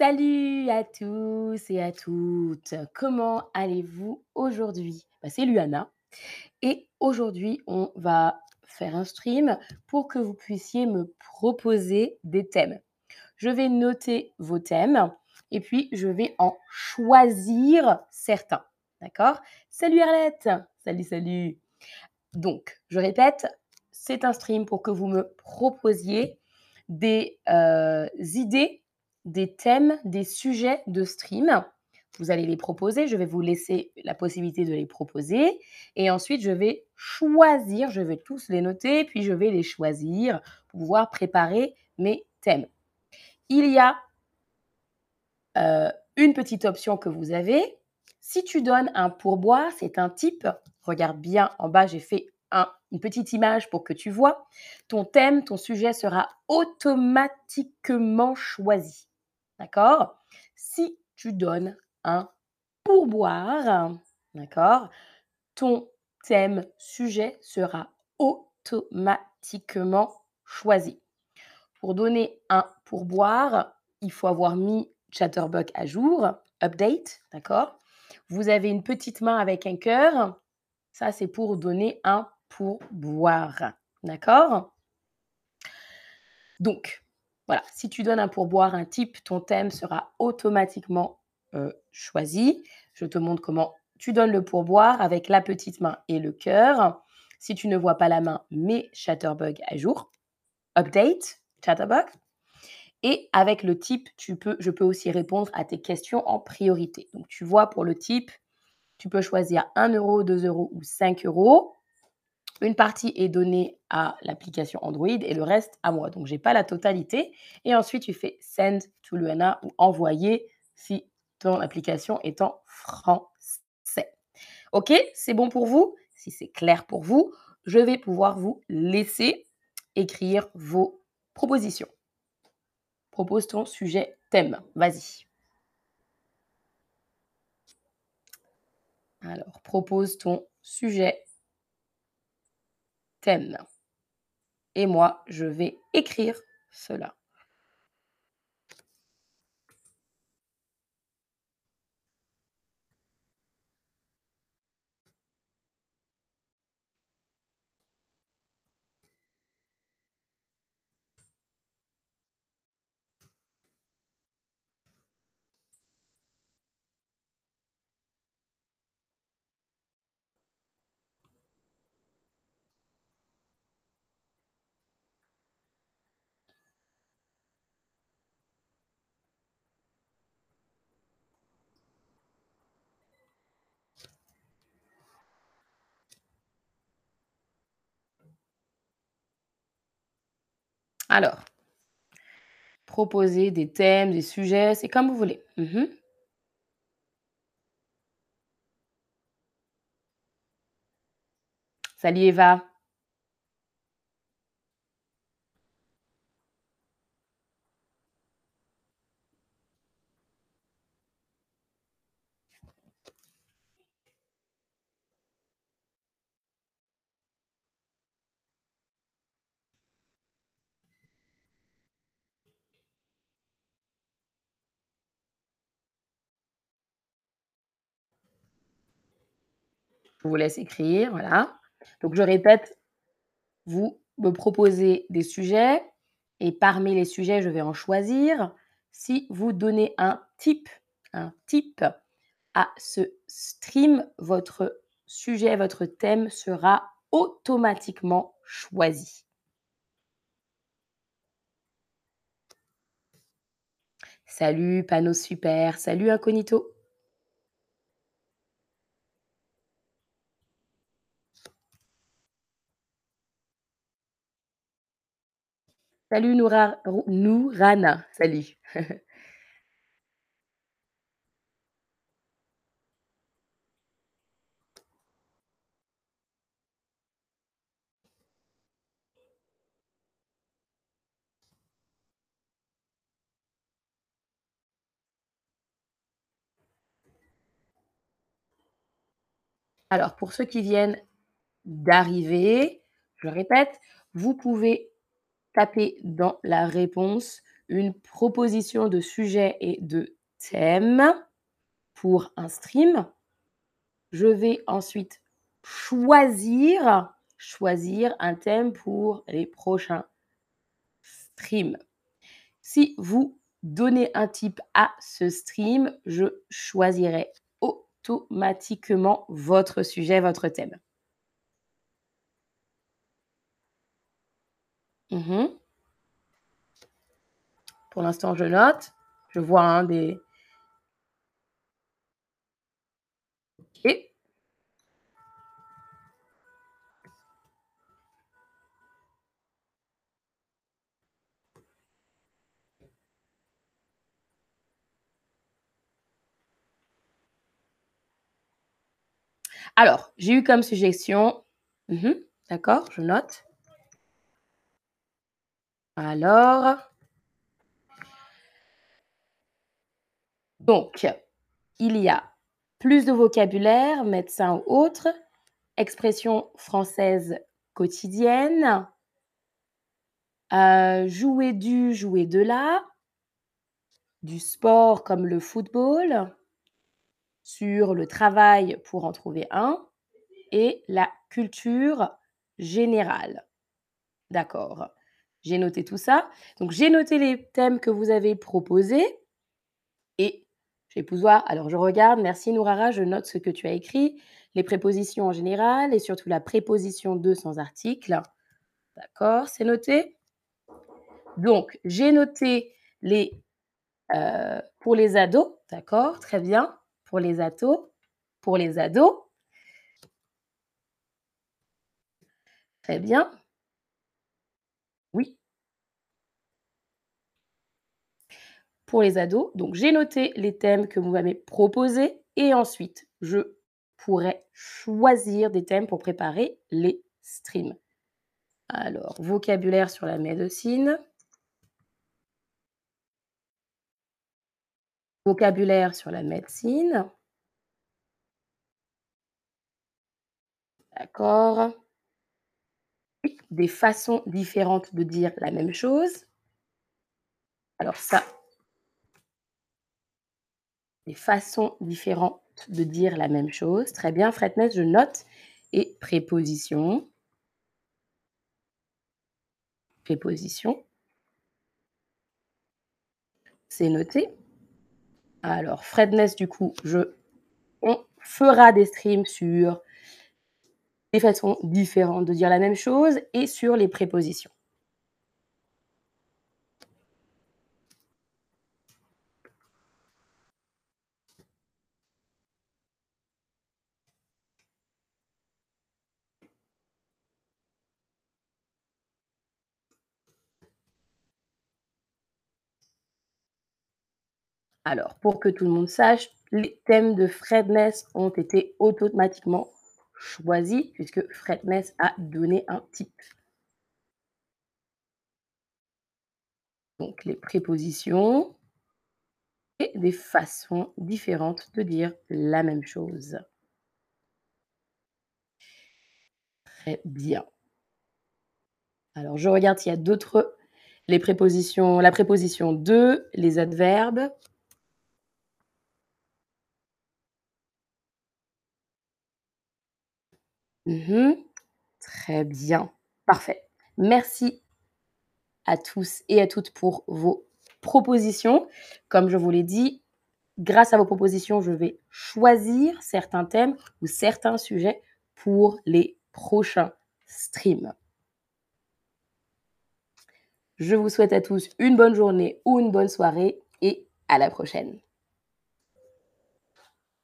Salut à tous et à toutes. Comment allez-vous aujourd'hui? Bah, c'est Luana et aujourd'hui, on va faire un stream pour que vous puissiez me proposer des thèmes. Je vais noter vos thèmes et puis je vais en choisir certains. D'accord? Salut Arlette! Salut, salut! Donc, je répète, c'est un stream pour que vous me proposiez des euh, idées, des thèmes, des sujets de stream. Vous allez les proposer, je vais vous laisser la possibilité de les proposer et ensuite je vais choisir, je vais tous les noter, puis je vais les choisir pour pouvoir préparer mes thèmes. Il y a euh, une petite option que vous avez. Si tu donnes un pourboire, c'est un type. Regarde bien en bas, j'ai fait une petite image pour que tu vois. Ton thème, ton sujet sera automatiquement choisi. D'accord? Si tu donnes un pourboire, d'accord Ton thème, sujet sera automatiquement choisi. Pour donner un pourboire, il faut avoir mis Chatterbug à jour, update, d'accord? Vous avez une petite main avec un cœur. Ça, c'est pour donner un pourboire. D'accord? Donc, voilà, si tu donnes un pourboire, un type, ton thème sera automatiquement euh, choisi. Je te montre comment tu donnes le pourboire avec la petite main et le cœur. Si tu ne vois pas la main, mets Chatterbug à jour. Update, Chatterbug. Et avec le type, tu peux, je peux aussi répondre à tes questions en priorité. Donc, tu vois, pour le type, tu peux choisir 1 euro, 2 euros ou 5 euros. Une partie est donnée à l'application Android et le reste à moi. Donc, je n'ai pas la totalité. Et ensuite, tu fais Send to Luana ou Envoyer si ton application est en français. OK C'est bon pour vous? Si c'est clair pour vous, je vais pouvoir vous laisser écrire vos propositions. Propose ton sujet thème. Vas-y. Alors, propose ton sujet Et moi, je vais écrire cela. Alors, proposer des thèmes, des sujets, c'est comme vous voulez. Mmh Salut Eva. Je vous laisse écrire, voilà. Donc je répète, vous me proposez des sujets et parmi les sujets, je vais en choisir. Si vous donnez un type, un type à ce stream, votre sujet, votre thème sera automatiquement choisi. Salut, panneau super. Salut, incognito. Salut Noura, Nourana, salut. Alors, pour ceux qui viennent d'arriver, je répète, vous pouvez taper dans la réponse une proposition de sujet et de thème pour un stream. Je vais ensuite choisir choisir un thème pour les prochains streams. Si vous donnez un type à ce stream, je choisirai automatiquement votre sujet, votre thème. Mmh Pour l'instant, je note. Je vois un des OK. Alors, j'ai eu comme suggestion mmh d'accord, je note. Alors donc, il y a plus de vocabulaire, médecin ou autre, expression française quotidienne, heu, jouer du, jouer de là, du sport comme le football, sur le travail pour en trouver un et la culture générale. D'accord. J'ai noté tout ça. Donc j'ai noté les thèmes que vous avez proposés et je vais pouvoir alors je regarde, merci Nourara, je note ce que tu as écrit, les prépositions en général et surtout la préposition de sans article. D'accord, c'est noté? Donc j'ai noté les, heu, pour les ados, d'accord, très bien, pour les ados pour les ados. Très bien. Les ados, donc j'ai noté les thèmes que vous m'avez proposés et ensuite je pourrais choisir des thèmes pour préparer les streams. Alors, vocabulaire sur la médecine. Vocabulaire sur la médecine. D'accord. Des façons différentes de dire la même chose. Alors ça des façons différentes de dire la même chose. Très bien, Fredness, je note. Et préposition. Préposition. C'est noté. Alors, Fredness, du coup, je on fera des streams sur des façons différentes de dire la même chose et sur les prépositions. Alors, pour que tout le monde sache, les thèmes de Fredness ont été automatiquement choisis puisque Fredness a donné un type. Donc les prépositions et des façons différentes de dire la même chose. Très bien. Alors je regarde s'il y a d'autres les prépositions la préposition de, les adverbes. Mmh Très bien, parfait. Merci à tous et à toutes pour vos propositions. Comme je vous l'ai dit, grâce à vos propositions, je vais choisir certains thèmes ou certains sujets pour les prochains streams. Je vous souhaite à tous une bonne journée ou une bonne soirée et à la prochaine.